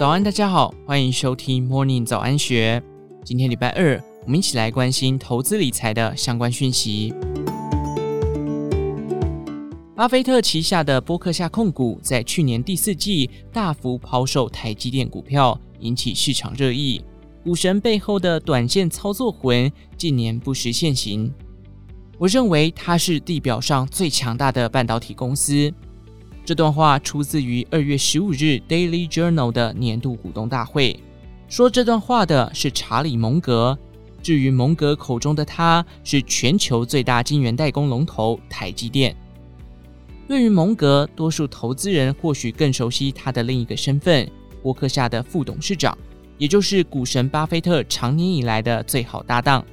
早安，大家好，欢迎收听 Morning 早安学。今天礼拜二，我们一起来关心投资理财的相关讯息。巴菲特旗下的波克夏控股在去年第四季大幅抛售台积电股票，引起市场热议。股神背后的短线操作魂近年不时现形。我认为它是地表上最强大的半导体公司。这段话出自于二月十五日《Daily Journal》的年度股东大会。说这段话的是查理·蒙格。至于蒙格口中的他，是全球最大晶圆代工龙头台积电。对于蒙格，多数投资人或许更熟悉他的另一个身份——波克夏的副董事长，也就是股神巴菲特长年以来的最好搭档。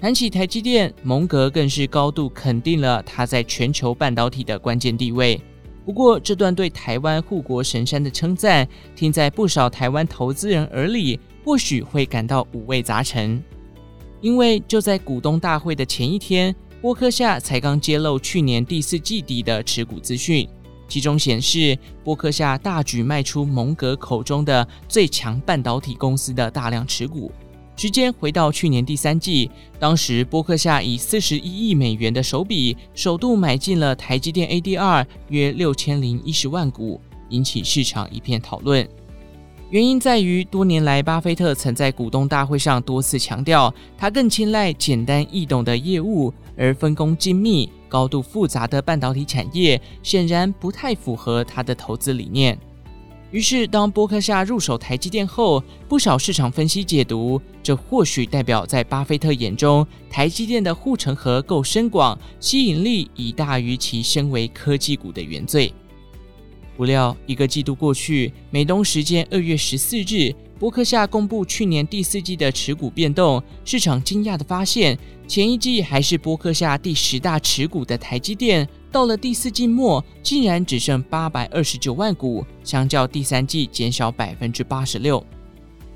谈起台积电，蒙格更是高度肯定了他在全球半导体的关键地位。不过，这段对台湾护国神山的称赞，听在不少台湾投资人耳里，或许会感到五味杂陈。因为就在股东大会的前一天，波克夏才刚揭露去年第四季底的持股资讯，其中显示波克夏大举卖出蒙格口中的最强半导体公司的大量持股。时间回到去年第三季，当时波克夏以四十一亿美元的手笔，首度买进了台积电 ADR 约六千零一十万股，引起市场一片讨论。原因在于，多年来，巴菲特曾在股东大会上多次强调，他更青睐简单易懂的业务，而分工精密、高度复杂的半导体产业显然不太符合他的投资理念。于是，当波克夏入手台积电后，不少市场分析解读，这或许代表在巴菲特眼中，台积电的护城河够深广，吸引力已大于其身为科技股的原罪。不料，一个季度过去，美东时间二月十四日，波克夏公布去年第四季的持股变动。市场惊讶地发现，前一季还是波克夏第十大持股的台积电，到了第四季末，竟然只剩八百二十九万股，相较第三季减少百分之八十六。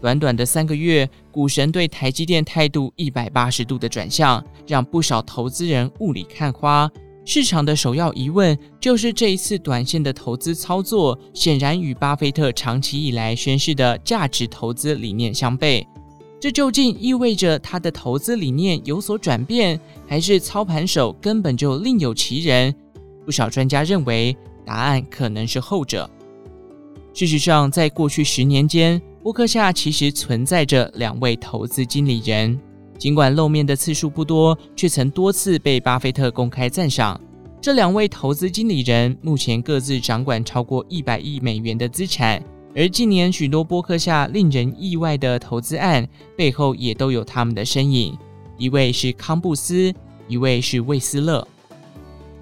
短短的三个月，股神对台积电态度一百八十度的转向，让不少投资人雾里看花。市场的首要疑问就是，这一次短线的投资操作，显然与巴菲特长期以来宣示的价值投资理念相悖。这究竟意味着他的投资理念有所转变，还是操盘手根本就另有其人？不少专家认为，答案可能是后者。事实上，在过去十年间，沃克夏其实存在着两位投资经理人。尽管露面的次数不多，却曾多次被巴菲特公开赞赏。这两位投资经理人目前各自掌管超过一百亿美元的资产，而近年许多波克夏令人意外的投资案背后也都有他们的身影。一位是康布斯，一位是魏斯勒。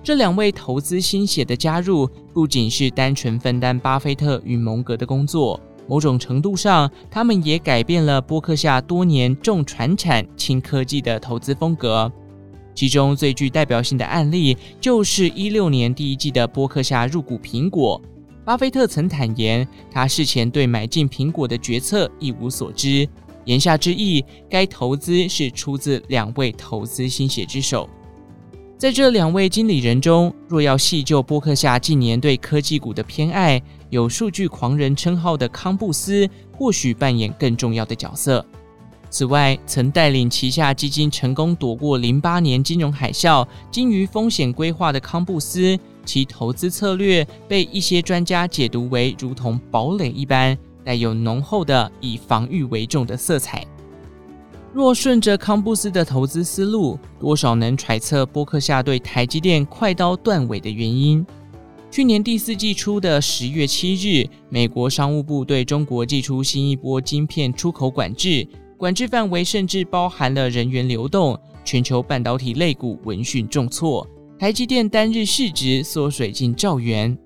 这两位投资新血的加入，不仅是单纯分担巴菲特与蒙格的工作。某种程度上，他们也改变了波克夏多年重传产轻科技的投资风格。其中最具代表性的案例，就是一六年第一季的波克夏入股苹果。巴菲特曾坦言，他事前对买进苹果的决策一无所知。言下之意，该投资是出自两位投资心血之手。在这两位经理人中，若要细究波克夏近年对科技股的偏爱，有“数据狂人”称号的康布斯或许扮演更重要的角色。此外，曾带领旗下基金成功躲过零八年金融海啸、精于风险规划的康布斯，其投资策略被一些专家解读为如同堡垒一般，带有浓厚的以防御为重的色彩。若顺着康布斯的投资思路，多少能揣测波克夏对台积电快刀断尾的原因。去年第四季初的十月七日，美国商务部对中国祭出新一波晶片出口管制，管制范围甚至包含了人员流动，全球半导体类股闻讯重挫，台积电单日市值缩水近兆元。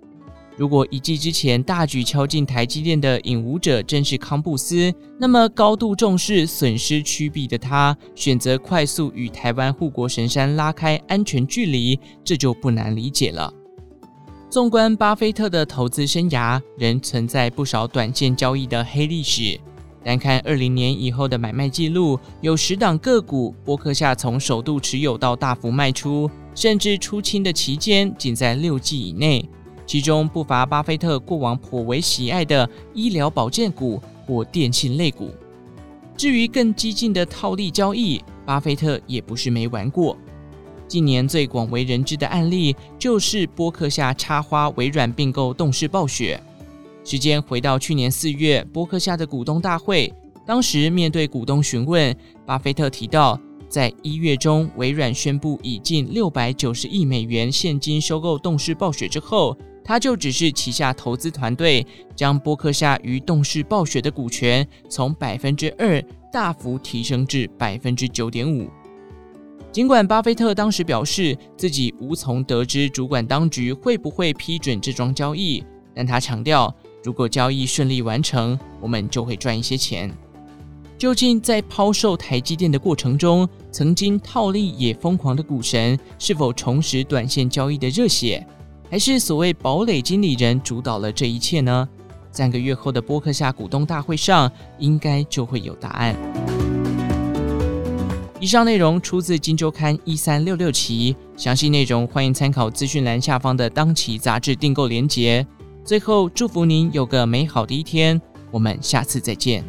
如果一季之前大举敲进台积电的引武者正是康布斯，那么高度重视损失趋避的他，选择快速与台湾护国神山拉开安全距离，这就不难理解了。纵观巴菲特的投资生涯，仍存在不少短线交易的黑历史。单看二零年以后的买卖记录，有十档个股，波克夏从首度持有到大幅卖出，甚至出清的期间仅在六季以内。其中不乏巴菲特过往颇为喜爱的医疗保健股或电信类股。至于更激进的套利交易，巴菲特也不是没玩过。近年最广为人知的案例就是波克夏插花微软并购动视暴雪。时间回到去年四月，波克夏的股东大会，当时面对股东询问，巴菲特提到，在一月中，微软宣布以近六百九十亿美元现金收购动视暴雪之后，他就只是旗下投资团队将波克夏与动视暴雪的股权从百分之二大幅提升至百分之九点五。尽管巴菲特当时表示自己无从得知主管当局会不会批准这桩交易，但他强调。如果交易顺利完成，我们就会赚一些钱。究竟在抛售台积电的过程中，曾经套利也疯狂的股神是否重拾短线交易的热血，还是所谓堡垒经理人主导了这一切呢？三个月后的波克夏股东大会上，应该就会有答案。以上内容出自《金周刊》一三六六期，详细内容欢迎参考资讯栏下方的当期杂志订购连结。最后，祝福您有个美好的一天。我们下次再见。